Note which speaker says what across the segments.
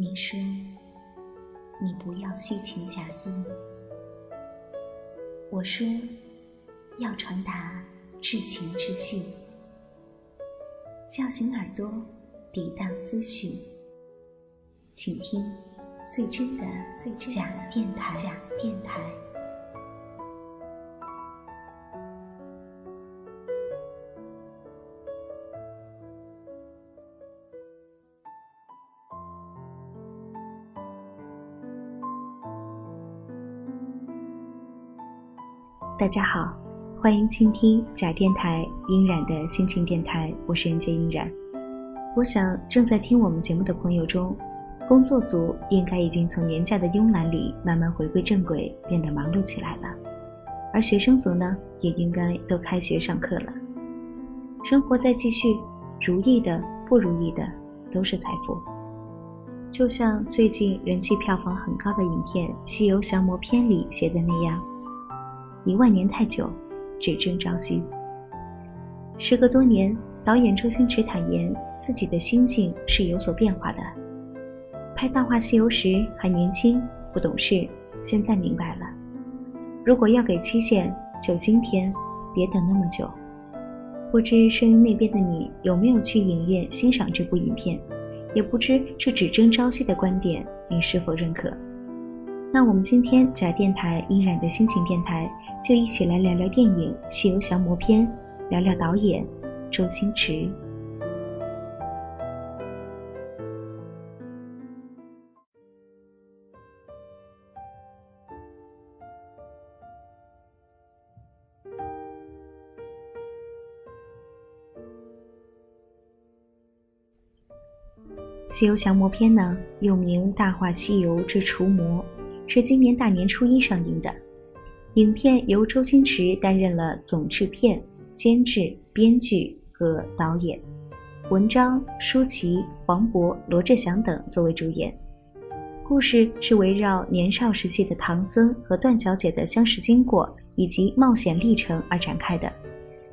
Speaker 1: 你说，你不要虚情假意。我说，要传达至情至性，叫醒耳朵，抵挡思绪，请听最真的最假电台。假电台。
Speaker 2: 大家好，欢迎倾听假电台音染的心情电台，我是人间音染。我想正在听我们节目的朋友中，工作组应该已经从年假的慵懒里慢慢回归正轨，变得忙碌起来了。而学生族呢，也应该都开学上课了。生活在继续，如意的、不如意的都是财富。就像最近人气票房很高的影片《西游降魔篇》里写的那样。一万年太久，只争朝夕。时隔多年，导演周星驰坦言自己的心境是有所变化的。拍《大话西游》时还年轻，不懂事，现在明白了。如果要给期限，就今天，别等那么久。不知声音那边的你有没有去影院欣赏这部影片？也不知这只争朝夕的观点，你是否认可？那我们今天在电台依然的心情电台，就一起来聊聊电影《西游降魔篇》，聊聊导演周星驰。《西游降魔篇》呢，又名《大话西游之除魔》。是今年大年初一上映的影片，由周星驰担任了总制片、监制、编剧和导演，文章、舒淇、黄渤、罗志祥等作为主演。故事是围绕年少时期的唐僧和段小姐的相识经过以及冒险历程而展开的，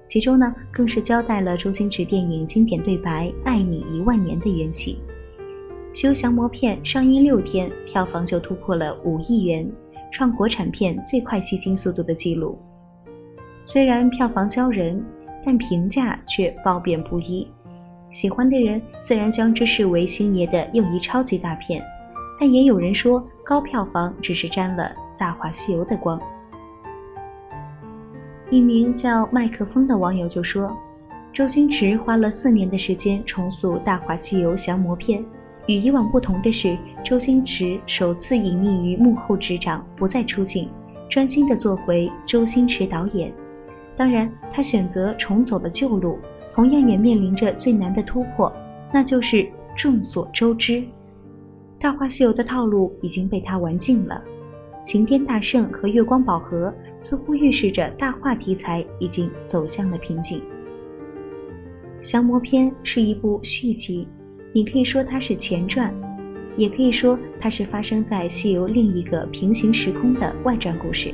Speaker 2: 其中呢，更是交代了周星驰电影经典对白“爱你一万年”的缘起。《修降魔片》上映六天，票房就突破了五亿元，创国产片最快吸金速度的记录。虽然票房骄人，但评价却褒贬不一。喜欢的人自然将之视为星爷的又一超级大片，但也有人说高票房只是沾了《大话西游》的光。一名叫麦克风的网友就说：“周星驰花了四年的时间重塑《大话西游降魔片》。”与以往不同的是，周星驰首次隐匿于幕后执掌，不再出镜，专心的做回周星驰导演。当然，他选择重走了旧路，同样也面临着最难的突破，那就是众所周知，《大话西游》的套路已经被他玩尽了。齐天大圣和月光宝盒似乎预示着大话题材已经走向了瓶颈。《降魔篇》是一部续集。你可以说它是前传，也可以说它是发生在西游另一个平行时空的外传故事。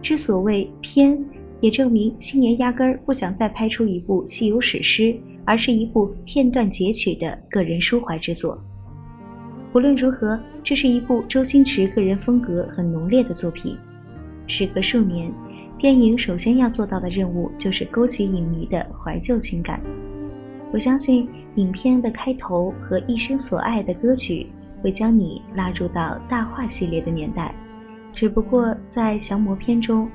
Speaker 2: 之所谓篇，也证明星爷压根儿不想再拍出一部西游史诗，而是一部片段截取的个人抒怀之作。无论如何，这是一部周星驰个人风格很浓烈的作品。时隔数年，电影首先要做到的任务就是勾起影迷的怀旧情感。我相信影片的开头和一生所爱的歌曲会将你拉入到大话系列的年代，只不过在降魔篇中，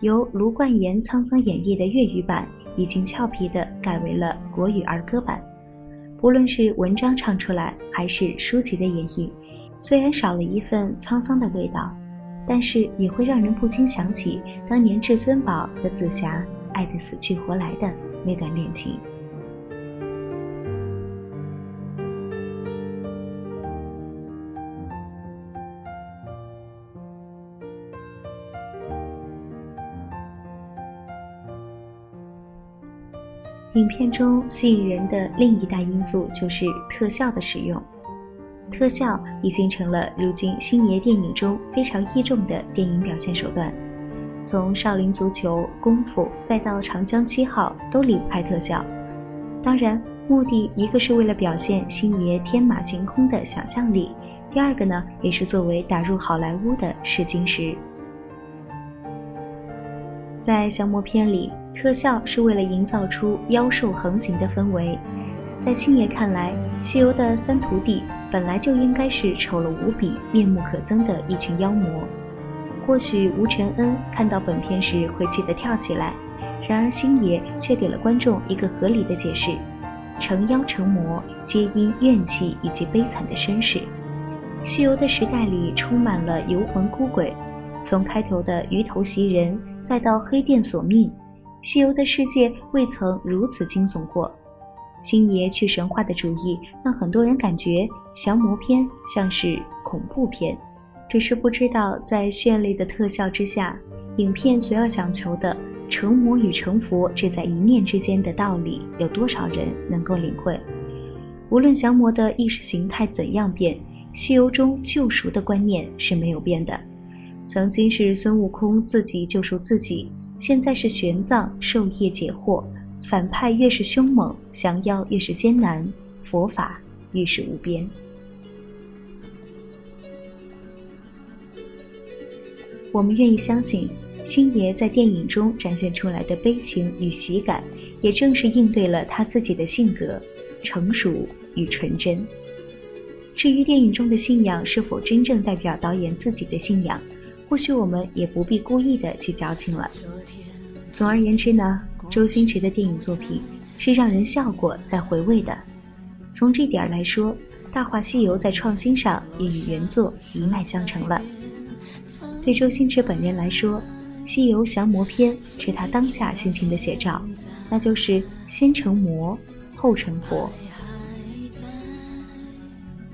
Speaker 2: 由卢冠言沧桑演绎的粤语版已经俏皮的改为了国语儿歌版。不论是文章唱出来，还是书籍的演绎，虽然少了一份沧桑的味道，但是也会让人不禁想起当年至尊宝和紫霞爱得死去活来的那段恋情。影片中吸引人的另一大因素就是特效的使用，特效已经成了如今星爷电影中非常倚重的电影表现手段。从《少林足球》《功夫》再到《长江七号》，都离不开特效。当然，目的一个是为了表现星爷天马行空的想象力，第二个呢，也是作为打入好莱坞的试金石。在降魔篇里，特效是为了营造出妖兽横行的氛围。在星爷看来，西游的三徒弟本来就应该是丑陋无比、面目可憎的一群妖魔。或许吴承恩看到本片时会气得跳起来，然而星爷却给了观众一个合理的解释：成妖成魔皆因怨气以及悲惨的身世。西游的时代里充满了游魂孤鬼，从开头的鱼头袭人，再到黑店索命，西游的世界未曾如此惊悚过。星爷去神话的主意，让很多人感觉降魔篇像是恐怖片。只是不知道在绚丽的特效之下，影片所要讲求的成魔与成佛只在一念之间的道理，有多少人能够领会？无论降魔的意识形态怎样变，西游中救赎的观念是没有变的。曾经是孙悟空自己救赎自己，现在是玄奘授业解惑。反派越是凶猛，降妖越是艰难，佛法愈是无边。我们愿意相信，星爷在电影中展现出来的悲情与喜感，也正是应对了他自己的性格成熟与纯真。至于电影中的信仰是否真正代表导演自己的信仰，或许我们也不必故意的去矫情了。总而言之呢。周星驰的电影作品是让人笑过再回味的。从这点来说，《大话西游》在创新上也与原作一脉相承了。对周星驰本人来说，《西游降魔篇》是他当下心情的写照，那就是先成魔，后成佛。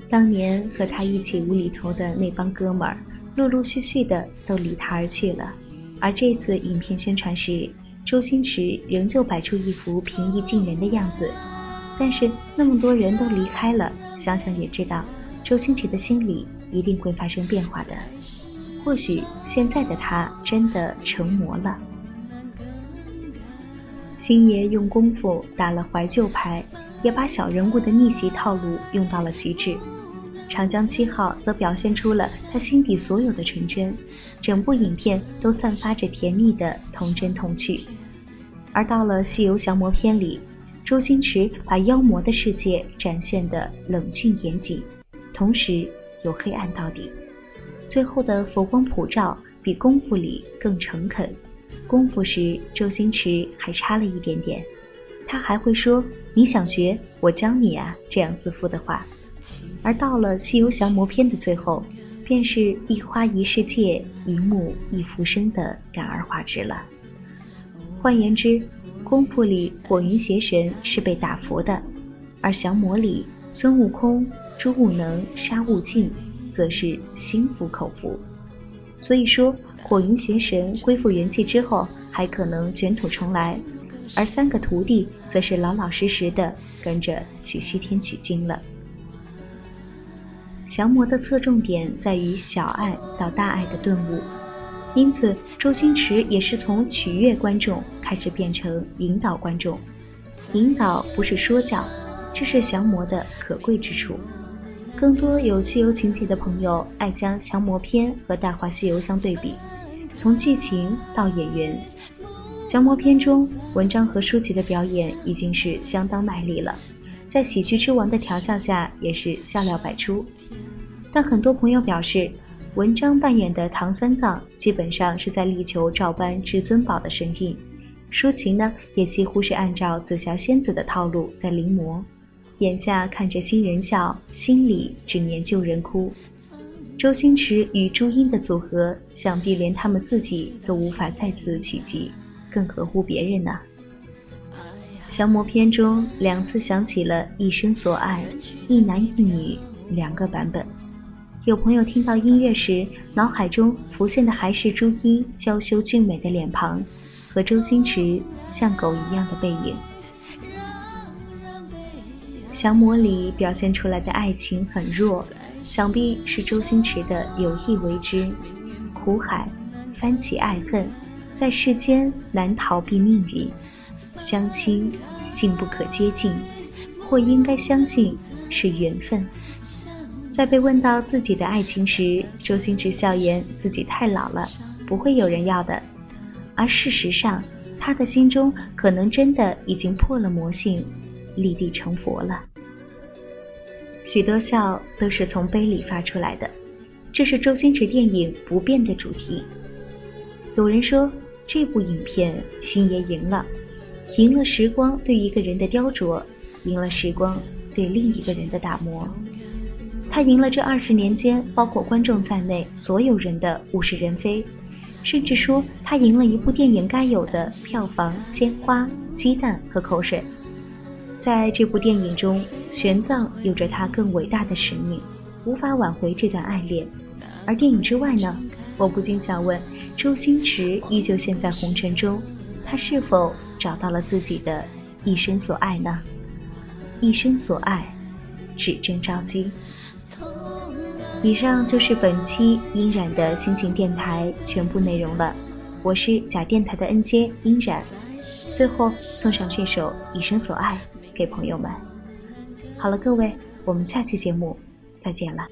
Speaker 2: 当年和他一起无厘头的那帮哥们儿，陆陆续续的都离他而去了，而这次影片宣传时。周星驰仍旧摆出一副平易近人的样子，但是那么多人都离开了，想想也知道，周星驰的心里一定会发生变化的。或许现在的他真的成魔了。星爷用功夫打了怀旧牌，也把小人物的逆袭套路用到了极致。长江七号则表现出了他心底所有的纯真，整部影片都散发着甜蜜的童真童趣。而到了《西游降魔篇》里，周星驰把妖魔的世界展现的冷峻严谨，同时又黑暗到底。最后的佛光普照，比功夫里更诚恳。功夫时，周星驰还差了一点点，他还会说：“你想学，我教你啊。”这样自负的话。而到了《西游降魔篇》的最后，便是一花一世界，一木一浮生的感而化之了。换言之，功夫里火云邪神是被打服的，而降魔里孙悟空、朱悟能、沙悟净则是心服口服。所以说，火云邪神恢复元气之后，还可能卷土重来，而三个徒弟则是老老实实的跟着去西天取经了。降魔的侧重点在于小爱到大爱的顿悟，因此周星驰也是从取悦观众开始变成引导观众。引导不是说教，这是降魔的可贵之处。更多有西游情节的朋友爱将降魔篇和大话西游相对比，从剧情到演员，降魔篇中文章和舒淇的表演已经是相当卖力了，在喜剧之王的调教下也是笑料百出。但很多朋友表示，文章扮演的唐三藏基本上是在力求照搬至尊宝的神韵，舒淇呢也几乎是按照紫霞仙子的套路在临摹，眼下看着新人笑，心里只念旧人哭。周星驰与朱茵的组合，想必连他们自己都无法再次企及，更何乎别人呢？降魔篇中两次响起了一生所爱，一男一女两个版本。有朋友听到音乐时，脑海中浮现的还是朱茵娇羞俊美的脸庞和周星驰像狗一样的背影。降魔里表现出来的爱情很弱，想必是周星驰的有意为之。苦海翻起爱恨，在世间难逃避命运，相亲竟不可接近，或应该相信是缘分。在被问到自己的爱情时，周星驰笑言自己太老了，不会有人要的。而事实上，他的心中可能真的已经破了魔性，立地成佛了。许多笑都是从杯里发出来的，这是周星驰电影不变的主题。有人说，这部影片星爷赢了，赢了时光对一个人的雕琢，赢了时光对另一个人的打磨。他赢了这二十年间，包括观众在内所有人的物是人非。甚至说，他赢了一部电影该有的票房、鲜花、鸡蛋和口水。在这部电影中，玄奘有着他更伟大的使命，无法挽回这段爱恋。而电影之外呢？我不禁想问：周星驰依旧陷在红尘中，他是否找到了自己的一生所爱呢？一生所爱，只争朝夕。以上就是本期音染的心情电台全部内容了。我是假电台的 N J 音染，最后送上这首《一生所爱》给朋友们。好了，各位，我们下期节目再见了。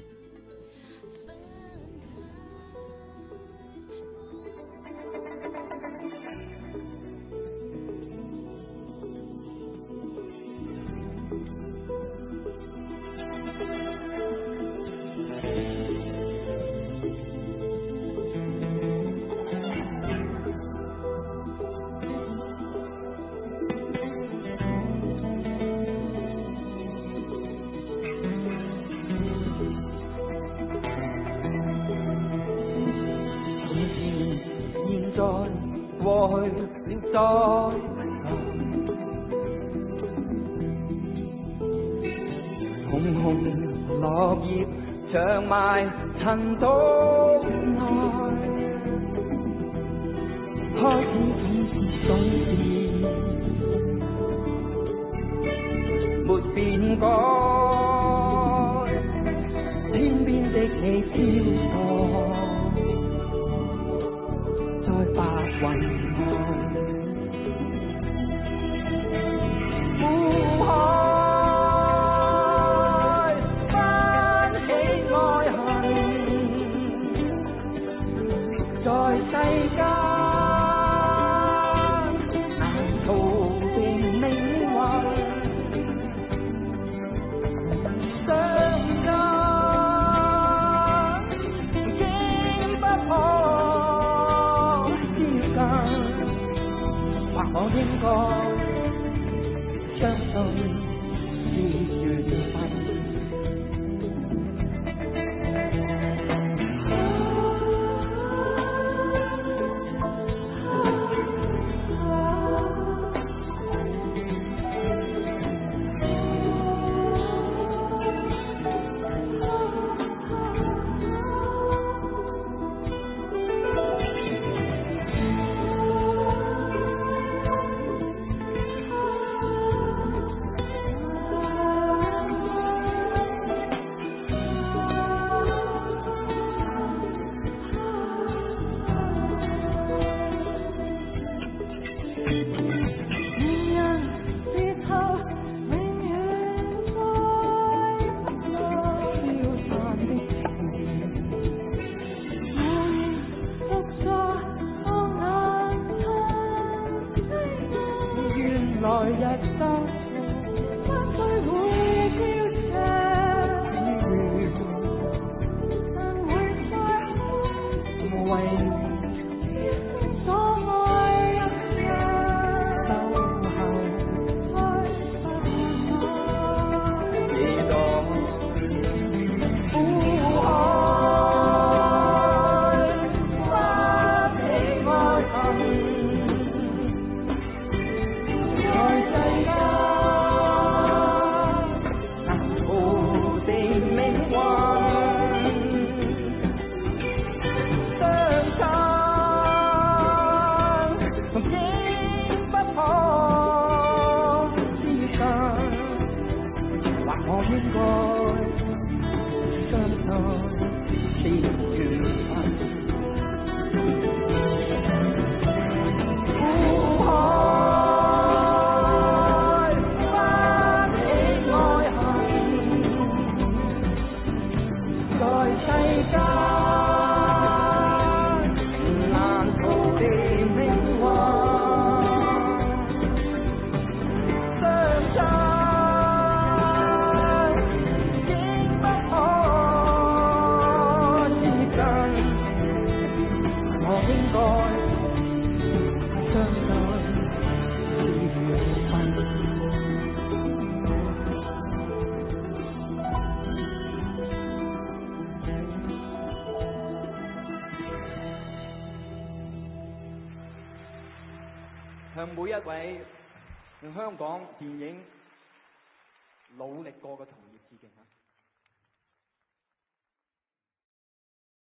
Speaker 3: 过去了再来红红落叶长埋尘土内开始总是总是没变过。con. Trao dồi 应该相信。向每一位向香港电影努力过嘅同。